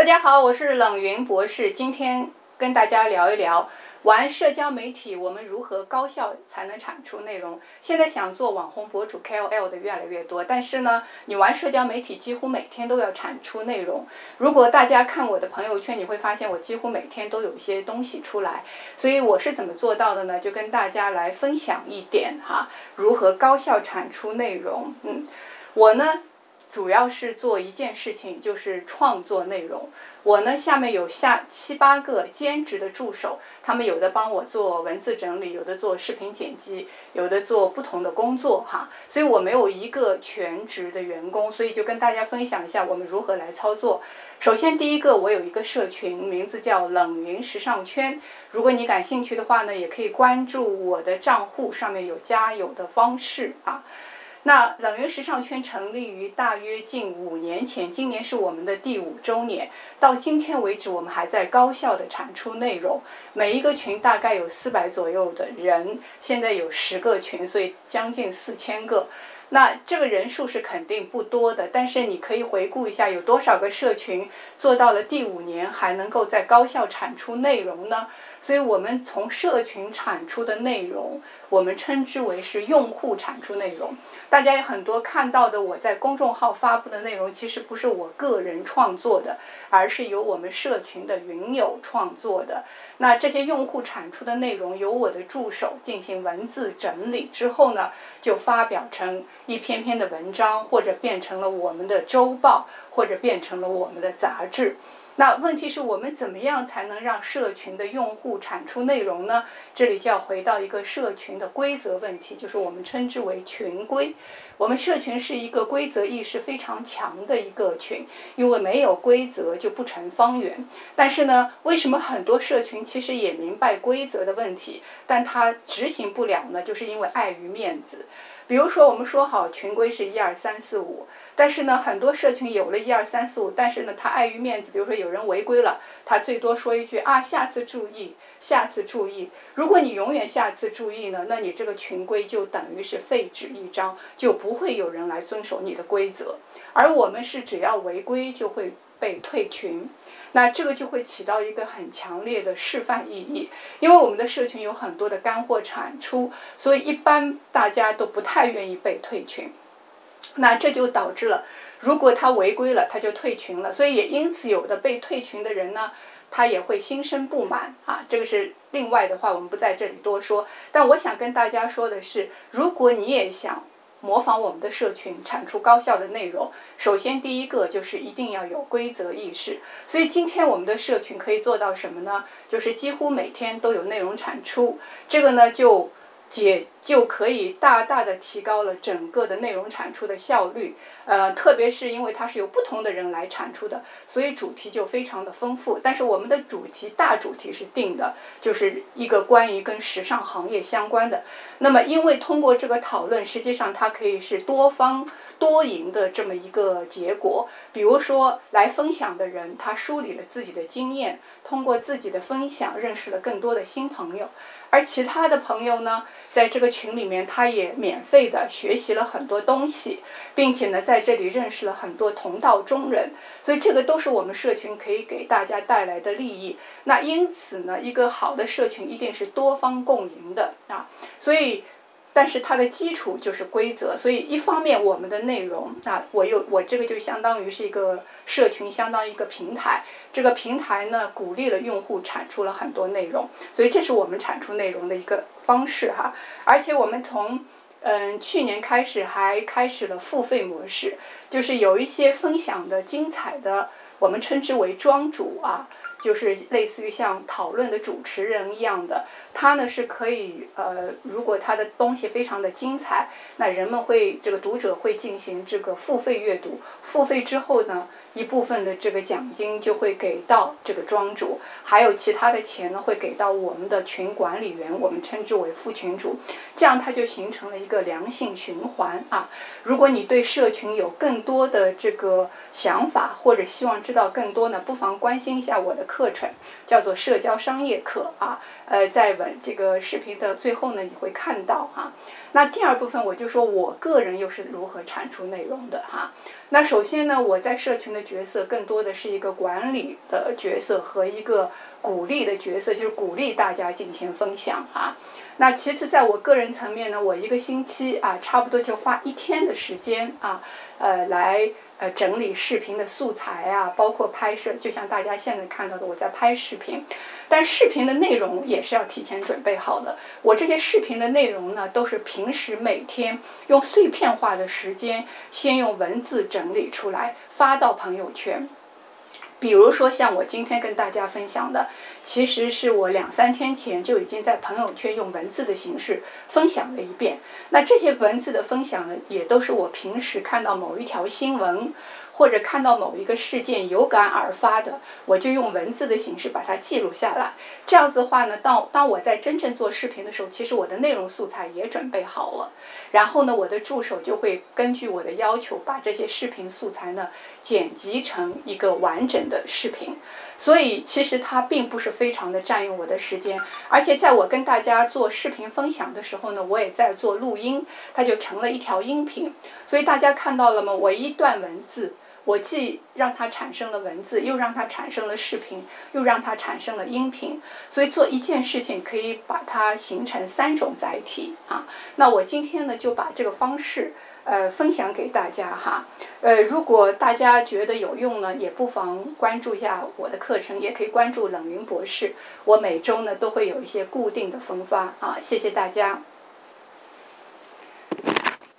大家好，我是冷云博士，今天跟大家聊一聊玩社交媒体，我们如何高效才能产出内容。现在想做网红博主 KOL 的越来越多，但是呢，你玩社交媒体几乎每天都要产出内容。如果大家看我的朋友圈，你会发现我几乎每天都有一些东西出来。所以我是怎么做到的呢？就跟大家来分享一点哈，如何高效产出内容。嗯，我呢。主要是做一件事情，就是创作内容。我呢，下面有下七八个兼职的助手，他们有的帮我做文字整理，有的做视频剪辑，有的做不同的工作哈。所以我没有一个全职的员工，所以就跟大家分享一下我们如何来操作。首先，第一个，我有一个社群，名字叫冷云时尚圈。如果你感兴趣的话呢，也可以关注我的账户，上面有加有的方式啊。那冷云时尚圈成立于大约近五年前，今年是我们的第五周年。到今天为止，我们还在高效的产出内容。每一个群大概有四百左右的人，现在有十个群，所以将近四千个。那这个人数是肯定不多的，但是你可以回顾一下，有多少个社群做到了第五年还能够在高效产出内容呢？所以我们从社群产出的内容，我们称之为是用户产出内容。大家有很多看到的我在公众号发布的内容，其实不是我个人创作的，而是由我们社群的云友创作的。那这些用户产出的内容，由我的助手进行文字整理之后呢，就发表成一篇篇的文章，或者变成了我们的周报，或者变成了我们的杂志。那问题是我们怎么样才能让社群的用户产出内容呢？这里就要回到一个社群的规则问题，就是我们称之为群规。我们社群是一个规则意识非常强的一个群，因为没有规则就不成方圆。但是呢，为什么很多社群其实也明白规则的问题，但它执行不了呢？就是因为碍于面子。比如说，我们说好群规是一二三四五，但是呢，很多社群有了一二三四五，但是呢，他碍于面子，比如说有人违规了，他最多说一句啊，下次注意，下次注意。如果你永远下次注意呢，那你这个群规就等于是废纸一张，就不会有人来遵守你的规则。而我们是只要违规就会被退群。那这个就会起到一个很强烈的示范意义，因为我们的社群有很多的干货产出，所以一般大家都不太愿意被退群。那这就导致了，如果他违规了，他就退群了，所以也因此有的被退群的人呢，他也会心生不满啊。这个是另外的话，我们不在这里多说。但我想跟大家说的是，如果你也想。模仿我们的社群，产出高效的内容。首先，第一个就是一定要有规则意识。所以，今天我们的社群可以做到什么呢？就是几乎每天都有内容产出。这个呢，就。解就可以大大的提高了整个的内容产出的效率，呃，特别是因为它是由不同的人来产出的，所以主题就非常的丰富。但是我们的主题大主题是定的，就是一个关于跟时尚行业相关的。那么，因为通过这个讨论，实际上它可以是多方多赢的这么一个结果。比如说，来分享的人他梳理了自己的经验，通过自己的分享认识了更多的新朋友。而其他的朋友呢，在这个群里面，他也免费的学习了很多东西，并且呢，在这里认识了很多同道中人，所以这个都是我们社群可以给大家带来的利益。那因此呢，一个好的社群一定是多方共赢的啊，所以。但是它的基础就是规则，所以一方面我们的内容，那我又我这个就相当于是一个社群，相当于一个平台。这个平台呢，鼓励了用户产出了很多内容，所以这是我们产出内容的一个方式哈。而且我们从嗯去年开始还开始了付费模式，就是有一些分享的精彩的，我们称之为庄主啊。就是类似于像讨论的主持人一样的，他呢是可以呃，如果他的东西非常的精彩，那人们会这个读者会进行这个付费阅读，付费之后呢。一部分的这个奖金就会给到这个庄主，还有其他的钱呢会给到我们的群管理员，我们称之为副群主，这样它就形成了一个良性循环啊。如果你对社群有更多的这个想法，或者希望知道更多呢，不妨关心一下我的课程，叫做社交商业课啊。呃，在文这个视频的最后呢，你会看到哈。那第二部分我就说我个人又是如何产出内容的哈。那首先呢，我在社群的角色更多的是一个管理的角色和一个鼓励的角色，就是鼓励大家进行分享啊。那其次，在我个人层面呢，我一个星期啊，差不多就花一天的时间啊，呃，来呃整理视频的素材啊，包括拍摄，就像大家现在看到的，我在拍视频。但视频的内容也是要提前准备好的。我这些视频的内容呢，都是平时每天用碎片化的时间，先用文字整理出来，发到朋友圈。比如说，像我今天跟大家分享的，其实是我两三天前就已经在朋友圈用文字的形式分享了一遍。那这些文字的分享呢，也都是我平时看到某一条新闻。或者看到某一个事件有感而发的，我就用文字的形式把它记录下来。这样子的话呢，当当我在真正做视频的时候，其实我的内容素材也准备好了。然后呢，我的助手就会根据我的要求，把这些视频素材呢剪辑成一个完整的视频。所以其实它并不是非常的占用我的时间，而且在我跟大家做视频分享的时候呢，我也在做录音，它就成了一条音频。所以大家看到了吗？我一段文字。我既让它产生了文字，又让它产生了视频，又让它产生了音频，所以做一件事情可以把它形成三种载体啊。那我今天呢就把这个方式呃分享给大家哈。呃，如果大家觉得有用呢，也不妨关注一下我的课程，也可以关注冷云博士。我每周呢都会有一些固定的分发啊。谢谢大家。